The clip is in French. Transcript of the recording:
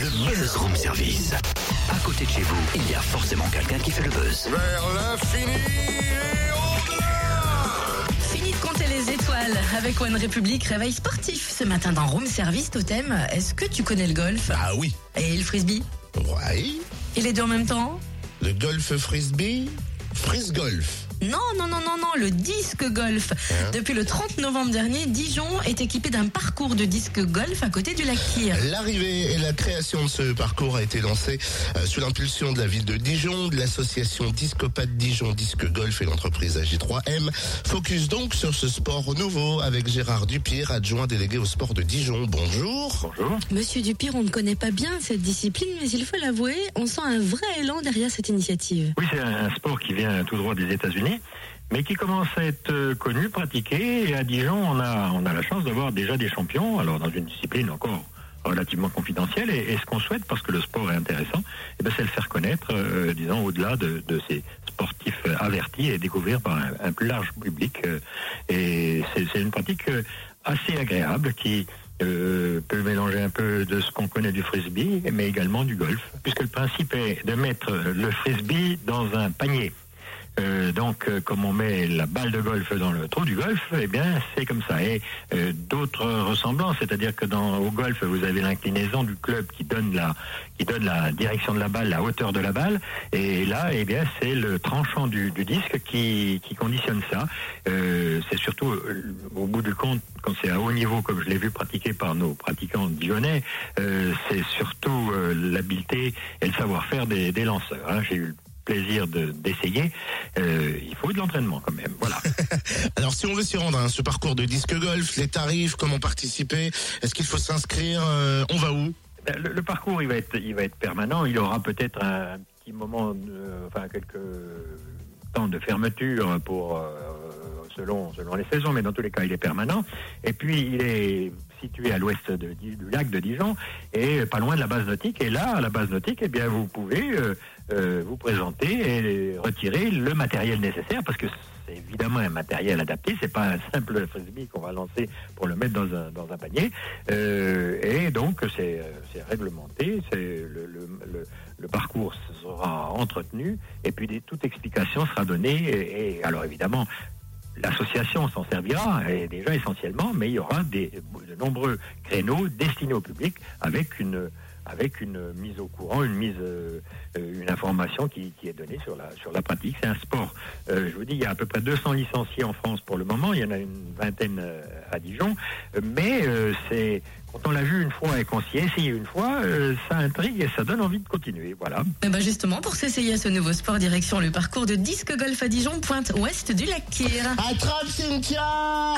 Le Buzz Room Service. À côté de chez vous, il y a forcément quelqu'un qui fait le buzz. Vers l'infini et au-delà Fini de compter les étoiles avec One République Réveil sportif ce matin dans Room Service Totem. Est-ce que tu connais le golf? Ah oui, et le frisbee? Ouais. Et les deux en même temps? Le golf frisbee, frisbee golf. Non, non, non, non, non, le disque golf. Depuis le 30 novembre dernier, Dijon est équipé d'un parcours de disque golf à côté du lac Kyr. L'arrivée et la création de ce parcours a été lancée euh, sous l'impulsion de la ville de Dijon, de l'association Discopathe Dijon Disque Golf et l'entreprise AG3M. Focus donc sur ce sport nouveau avec Gérard Dupire, adjoint délégué au sport de Dijon. Bonjour. Bonjour. Monsieur Dupire, on ne connaît pas bien cette discipline, mais il faut l'avouer, on sent un vrai élan derrière cette initiative. Oui, c'est un sport qui vient tout droit des États-Unis, mais qui commence à être euh, connu, pratiqué. Et à Dijon, on a, on a la chance d'avoir déjà des champions, alors dans une discipline encore relativement confidentielle. Et, ce qu'on souhaite, parce que le sport est intéressant, eh ben, c'est le faire connaître, euh, disons, au-delà de, ces sportifs euh, avertis et découvrir par un, plus large public. et c'est une pratique assez agréable qui peut mélanger un peu de ce qu'on connaît du frisbee, mais également du golf, puisque le principe est de mettre le frisbee dans un panier. Euh, donc, euh, comme on met la balle de golf dans le trou du golf, eh bien, c'est comme ça. Et euh, d'autres ressemblances, c'est-à-dire que dans au golf, vous avez l'inclinaison du club qui donne la qui donne la direction de la balle, la hauteur de la balle, et là, eh bien, c'est le tranchant du, du disque qui, qui conditionne ça. Euh, c'est surtout euh, au bout du compte, quand c'est à haut niveau, comme je l'ai vu pratiquer par nos pratiquants dijonnais, euh, c'est surtout l'habileté et le savoir-faire des, des lanceurs. hein. J'ai eu plaisir de- d'essayer. Euh, il faut de l'entraînement quand même. Voilà. Alors si on veut s'y rendre, hein, ce parcours de disque golf, les tarifs, comment participer, est-ce qu'il faut s'inscrire, euh, on va où? Ben, Le, le parcours, il va être, il va être permanent. Il aura peut-être un, petit moment, de- enfin quelques temps de fermeture pour euh, selon selon les saisons, mais dans tous les cas, il est permanent. Et puis, il est situé à l'ouest du lac de Dijon et pas loin de la base nautique. Et là, à la base nautique, eh bien, vous pouvez euh, euh, vous présenter et retirer le matériel nécessaire parce que c'est évidemment un matériel adapté. C'est pas un simple frisbee qu'on va lancer pour le mettre dans un, dans un panier. Euh, et donc, c'est c'est réglementé. C'est le, le, parcours sera entretenu et puis toute explication sera donnée. Et alors, évidemment, L'association s'en servira et déjà essentiellement, mais il y aura de nombreux créneaux destinés au public avec une avec une mise au courant, une mise, euh, une information qui, qui est donnée sur la sur la pratique. C'est un sport. Euh, je vous dis, il y a à peu près 200 licenciés en France pour le moment. Il y en a une vingtaine euh, à Dijon, mais euh, c'est quand on l'a vu une fois et qu'on s'y est essayé une fois, euh, ça intrigue et ça donne envie de continuer. Voilà. Eh ben justement, pour s'essayer à ce nouveau sport, direction le parcours de disque golf à Dijon, pointe ouest du lac Kyr. Attrape Cynthia